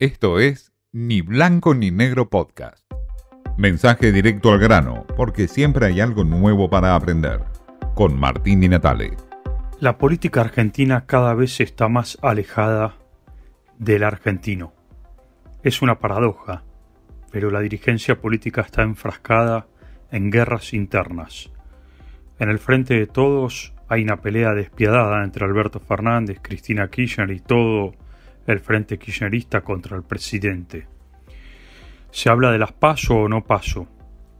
Esto es Ni Blanco ni Negro Podcast. Mensaje directo al grano, porque siempre hay algo nuevo para aprender. Con Martín Di Natale. La política argentina cada vez está más alejada del argentino. Es una paradoja, pero la dirigencia política está enfrascada en guerras internas. En el frente de todos hay una pelea despiadada entre Alberto Fernández, Cristina Kirchner y todo el frente kirchnerista contra el presidente. Se habla de las paso o no paso,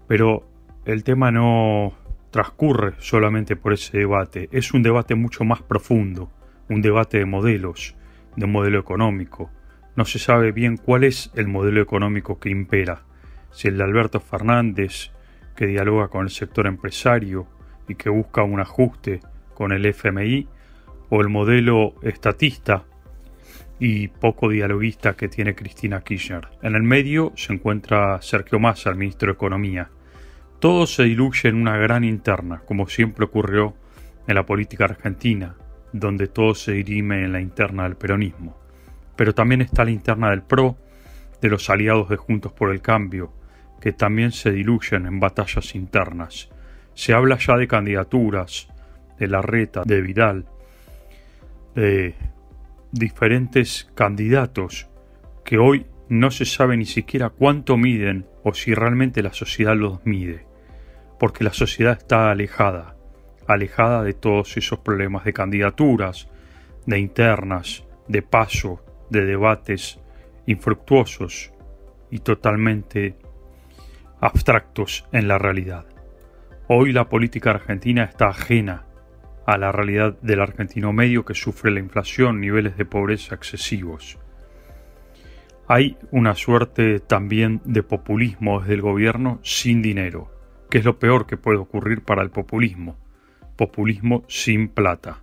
pero el tema no transcurre solamente por ese debate, es un debate mucho más profundo, un debate de modelos, de modelo económico. No se sabe bien cuál es el modelo económico que impera, si el de Alberto Fernández, que dialoga con el sector empresario y que busca un ajuste con el FMI, o el modelo estatista y poco dialoguista que tiene Cristina Kirchner. En el medio se encuentra Sergio Massa, el ministro de Economía. Todo se diluye en una gran interna, como siempre ocurrió en la política argentina, donde todo se dirime en la interna del peronismo. Pero también está la interna del PRO, de los aliados de Juntos por el Cambio, que también se diluyen en batallas internas. Se habla ya de candidaturas, de Larreta, de Vidal, de diferentes candidatos que hoy no se sabe ni siquiera cuánto miden o si realmente la sociedad los mide, porque la sociedad está alejada, alejada de todos esos problemas de candidaturas, de internas, de paso, de debates infructuosos y totalmente abstractos en la realidad. Hoy la política argentina está ajena a la realidad del argentino medio que sufre la inflación, niveles de pobreza excesivos. Hay una suerte también de populismo desde el gobierno sin dinero, que es lo peor que puede ocurrir para el populismo. Populismo sin plata.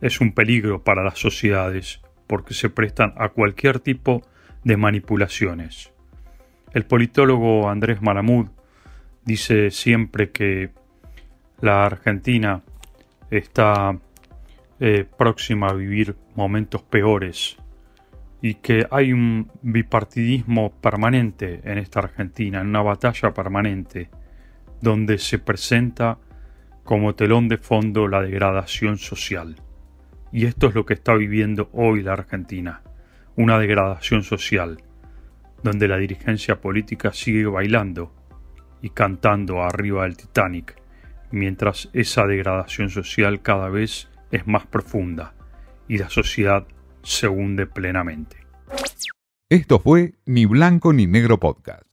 Es un peligro para las sociedades porque se prestan a cualquier tipo de manipulaciones. El politólogo Andrés Malamud dice siempre que la Argentina está eh, próxima a vivir momentos peores y que hay un bipartidismo permanente en esta Argentina, en una batalla permanente, donde se presenta como telón de fondo la degradación social. Y esto es lo que está viviendo hoy la Argentina, una degradación social, donde la dirigencia política sigue bailando y cantando arriba del Titanic mientras esa degradación social cada vez es más profunda y la sociedad se hunde plenamente. Esto fue Ni Blanco ni Negro Podcast.